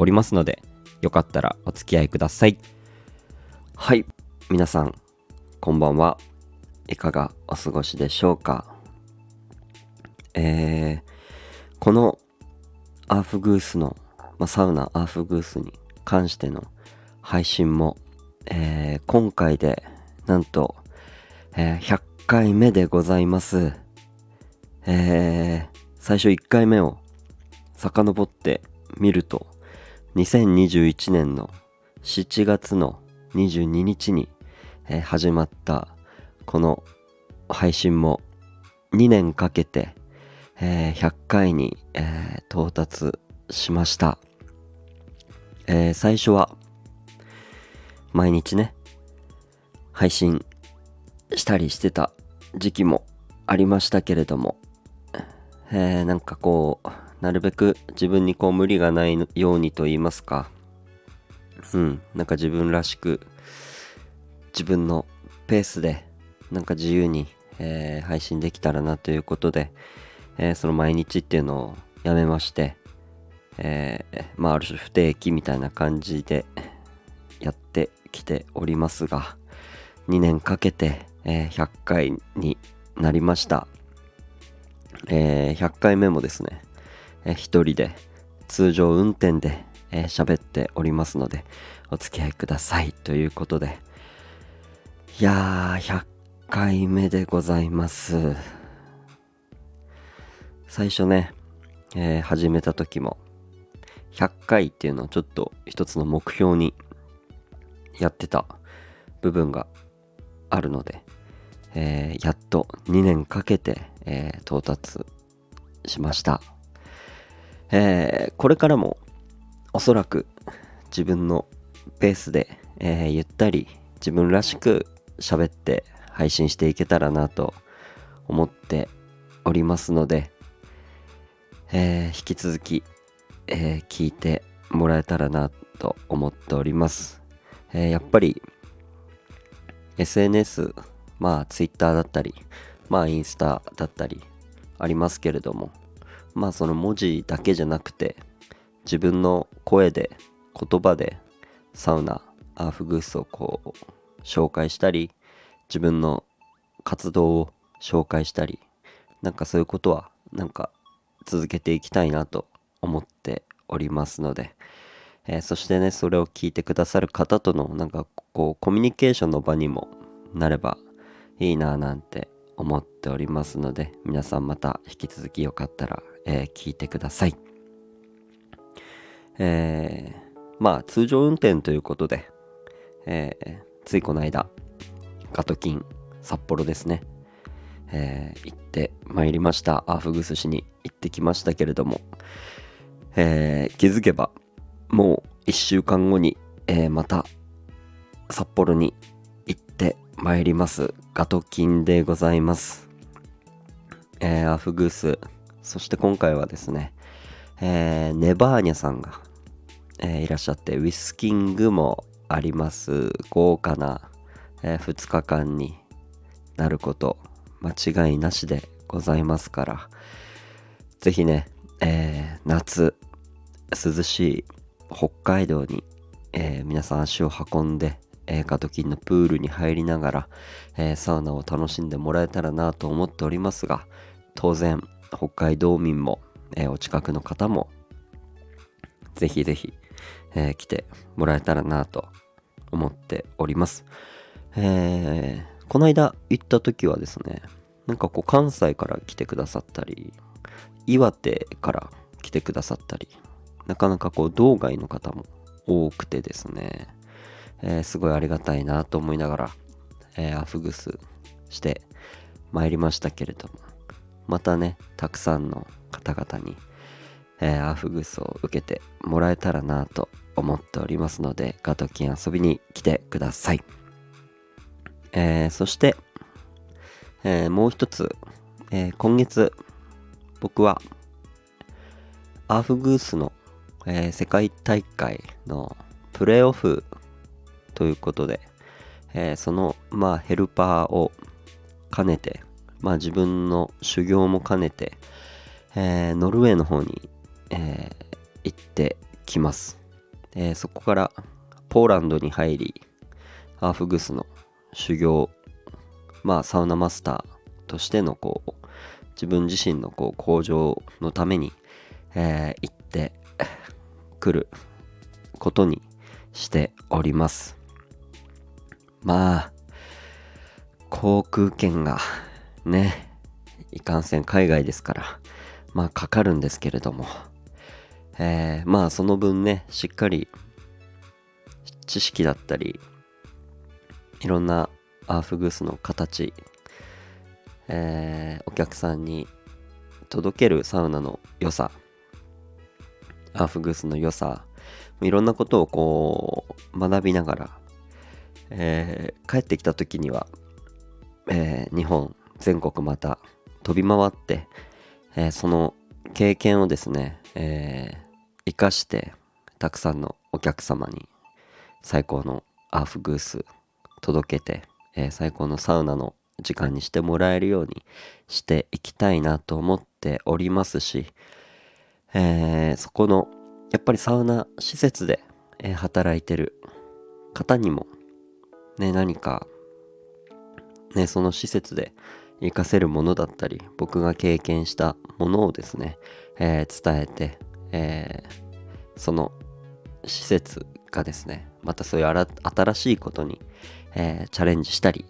おりますのでよかったらお付き合いください。はい。皆さんこんばんは。いかがお過ごしでしょうか？えーこのアーフグースの、まあ、サウナアーフグースに関しての配信も、えー今回でなんと、えー100回目でございます。えー最初1回目を遡ってみると2021年の7月の22日に、えー始まったこの配信も2年かけて、えー100回に、えー到達しました、えー最初は毎日ね配信したりしてた時期もありましたけれども、えーなんかこうなるべく自分にこう無理がないようにと言いますか。うん。なんか自分らしく自分のペースでなんか自由に、えー配信できたらなということで、えーその毎日っていうのをやめまして、えーまあある種不定期みたいな感じでやってきておりますが2年かけて、え100回になりました、えー100回目もですね、え一人で通常運転でえー喋、っておりますのでお付き合いください。ということでいやー100回目でございます。最初ね、えー始めた時も100回っていうのをちょっと一つの目標にやってた部分があるので、えーやっと2年かけて、えー到達しました、えーこれからもおそらく自分のペースで、えーゆったり自分らしく喋って配信していけたらなと思っておりますので、えー引き続き、えー聞いてもらえたらなと思っております、えーやっぱり SNS まあ Twitter だったりまあインスタだったりありますけれどもまあその文字だけじゃなくて自分の声で言葉でサウナアーフグースをこう紹介したり自分の活動を紹介したりなんかそういうことはなんか続けていきたいなと思っておりますので、えーそしてねそれを聞いてくださる方とのなんかこうコミュニケーションの場にもなればいいなぁなんて思っておりますので皆さんまた引き続きよかったら、えー聞いてください。えーまあ通常運転ということで、えーついこの間ガトキン札幌ですね、えー行ってまいりました。アーフグ寿司に行ってきましたけれども、えー気づけばもう1週間後に、えーまた札幌に行ってまいります。ガトキンでございます、えーアフグースそして今回はですね、えーネバーニャさんが、えーいらっしゃってウィスキングもあります。豪華な、え2日間になること間違いなしでございますからぜひね、えー夏涼しい北海道に、え皆さん足を運んで、えーガトキンのプールに入りながら、えーサウナを楽しんでもらえたらなと思っておりますが当然北海道民も、えーお近くの方もぜひぜひ、えー来てもらえたらなと思っております。えーこの間行った時はですね、なんかこう関西から来てくださったり、岩手から来てくださったり、なかなかこう道外の方も多くてですね、えーすごいありがたいなと思いながら、えーアフグスして参りましたけれども、またね、たくさんの方々に、えーアフグスを受けてもらえたらなと思っておりますので、ガトキン遊びに来てください。えー、そして、えー、もう一つ、えー、今月、僕は、アーフグースの、え、世界大会のプレーオフということで、え、その、まあ、ヘルパーを兼ねて、まあ、自分の修行も兼ねて、えー、ノルウェーの方に、えー、行ってきます、えー、そこからポーランドに入りアーフグスの修行まあサウナマスターとしてのこう自分自身のこう向上のために、えー、行ってくることにしております。まあ航空券がねいかんせん海外ですからまあかかるんですけれども。えー、まあその分ねしっかり知識だったりいろんなアーフグースの形、えー、お客さんに届けるサウナの良さアーフグースの良さいろんなことをこう学びながら、えー、帰ってきた時には、えー、日本全国また飛び回って、えー、その経験をですね、え生かしてたくさんのお客様に最高のアーフグース届けて、えー、最高のサウナの時間にしてもらえるようにしていきたいなと思っておりますし、えー、そこのやっぱりサウナ施設で、え、働いてる方にもね何かねその施設で活かせるものだったり僕が経験したものをですね、えー、伝えてえー、その施設がですねまたそういう新しいことに、えー、チャレンジしたり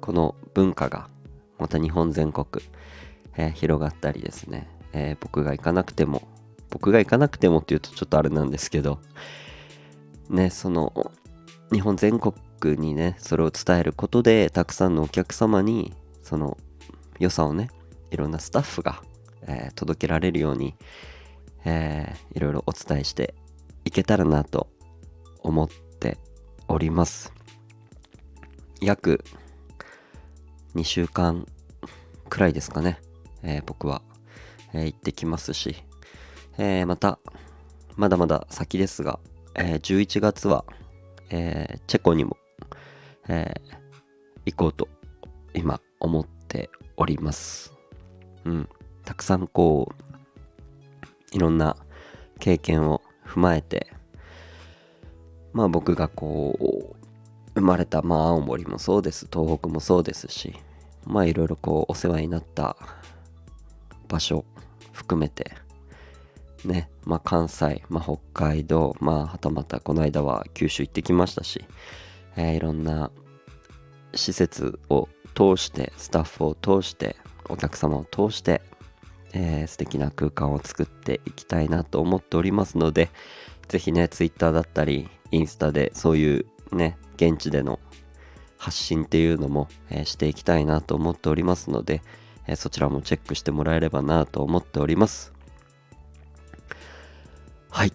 この文化がまた日本全国、え、広がったりですね、え僕が行かなくても僕が行かなくてもっていうとちょっとあれなんですけどねその日本全国にねそれを伝えることでたくさんのお客様にその良さをねいろんなスタッフが、えー、届けられるように、えー、いろいろお伝えしていけたらなと思っております。約2週間くらいですかね、えー、僕は、えー、行ってきますし、え、またまだまだ先ですが、え、11月は、えー、チェコにも、えー、行こうと今思っております。うん。たくさんこういろんな経験を踏まえてまあ僕がこう生まれたまあ青森もそうです。東北もそうですしまあいろいろこうお世話になった場所含めてねまあ関西、まあ、北海道まあはたまたこの間は九州行ってきましたし、えー、いろんな施設を通してスタッフを通してお客様を通してえー、素敵な空間を作っていきたいなと思っておりますので、ぜひね、Twitter だったり、インスタでそういうね、現地での発信っていうのも、えー、していきたいなと思っておりますので、えー、そちらもチェックしてもらえればなと思っております。はい。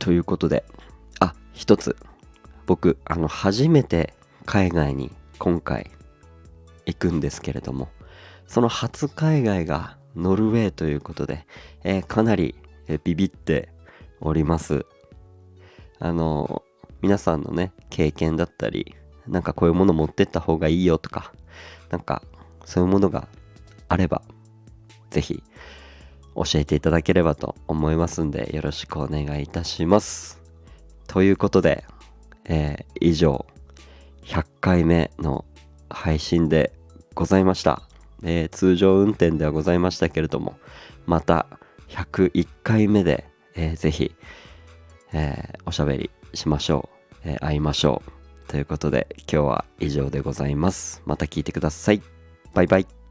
ということで、あ、一つ。僕、あの、初めて海外に今回行くんですけれども、その初海外がノルウェーということで、えー、かなり、えー、ビビっております。あの、皆さんのね、経験だったり、なんかこういうもの持ってった方がいいよとか、なんかそういうものがあれば、ぜひ教えていただければと思いますんで、よろしくお願いいたします。ということで、えー、以上、100回目の配信でございました。えー、通常運転ではございましたけれども、また101回目で、えー、ぜひ、えー、おしゃべりしましょう、えー、会いましょう。ということで今日は以上でございます。また聞いてください。バイバイ。